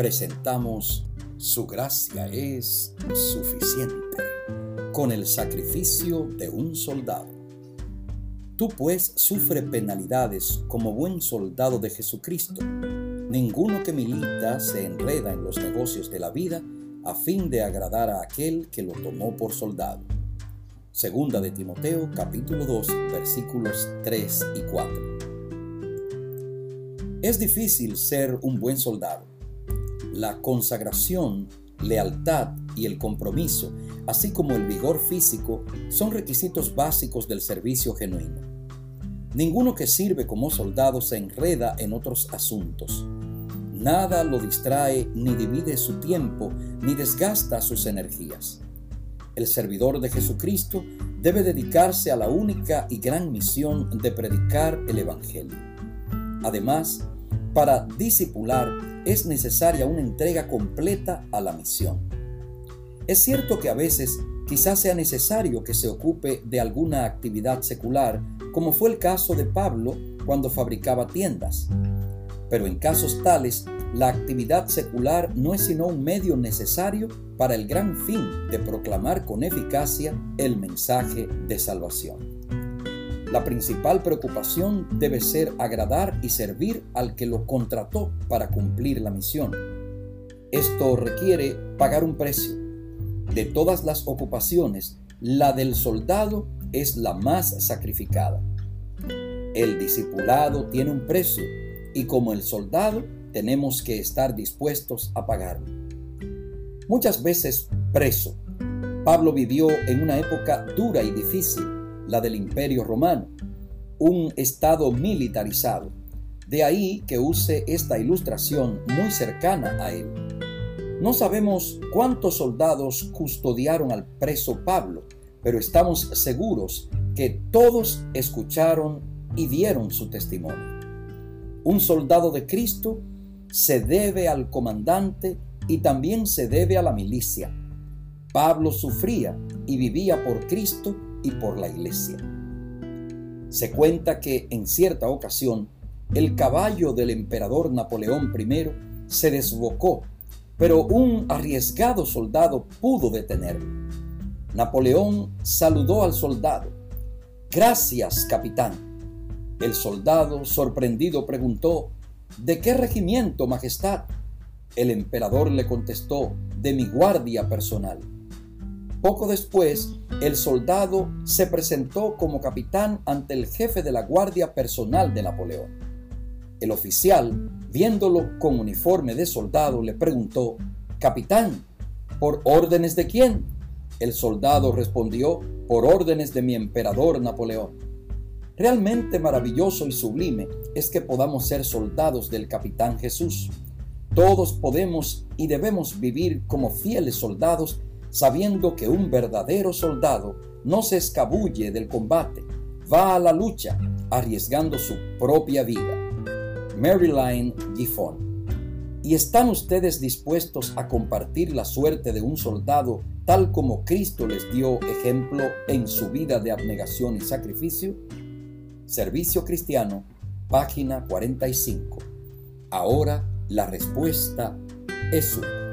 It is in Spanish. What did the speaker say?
presentamos Su gracia es suficiente con el sacrificio de un soldado. Tú pues sufre penalidades como buen soldado de Jesucristo. Ninguno que milita se enreda en los negocios de la vida a fin de agradar a aquel que lo tomó por soldado. Segunda de Timoteo capítulo 2 versículos 3 y 4. Es difícil ser un buen soldado. La consagración, lealtad y el compromiso, así como el vigor físico, son requisitos básicos del servicio genuino. Ninguno que sirve como soldado se enreda en otros asuntos. Nada lo distrae ni divide su tiempo ni desgasta sus energías. El servidor de Jesucristo debe dedicarse a la única y gran misión de predicar el Evangelio. Además, para discipular es necesaria una entrega completa a la misión. Es cierto que a veces quizás sea necesario que se ocupe de alguna actividad secular, como fue el caso de Pablo cuando fabricaba tiendas pero en casos tales, la actividad secular no es sino un medio necesario para el gran fin de proclamar con eficacia el mensaje de salvación. La principal preocupación debe ser agradar y servir al que lo contrató para cumplir la misión. Esto requiere pagar un precio. De todas las ocupaciones, la del soldado es la más sacrificada. El discipulado tiene un precio y como el soldado tenemos que estar dispuestos a pagarlo. Muchas veces preso, Pablo vivió en una época dura y difícil, la del Imperio Romano, un estado militarizado. De ahí que use esta ilustración muy cercana a él. No sabemos cuántos soldados custodiaron al preso Pablo, pero estamos seguros que todos escucharon y dieron su testimonio. Un soldado de Cristo se debe al comandante y también se debe a la milicia. Pablo sufría y vivía por Cristo y por la iglesia. Se cuenta que en cierta ocasión el caballo del emperador Napoleón I se desbocó, pero un arriesgado soldado pudo detenerlo. Napoleón saludó al soldado. Gracias, capitán. El soldado, sorprendido, preguntó, ¿De qué regimiento, Majestad? El emperador le contestó, de mi guardia personal. Poco después, el soldado se presentó como capitán ante el jefe de la guardia personal de Napoleón. El oficial, viéndolo con uniforme de soldado, le preguntó, Capitán, ¿por órdenes de quién? El soldado respondió, por órdenes de mi emperador Napoleón. Realmente maravilloso y sublime es que podamos ser soldados del capitán Jesús. Todos podemos y debemos vivir como fieles soldados sabiendo que un verdadero soldado no se escabulle del combate, va a la lucha arriesgando su propia vida. Maryline Giffon. ¿Y están ustedes dispuestos a compartir la suerte de un soldado tal como Cristo les dio ejemplo en su vida de abnegación y sacrificio? Servicio Cristiano, página 45. Ahora la respuesta es una.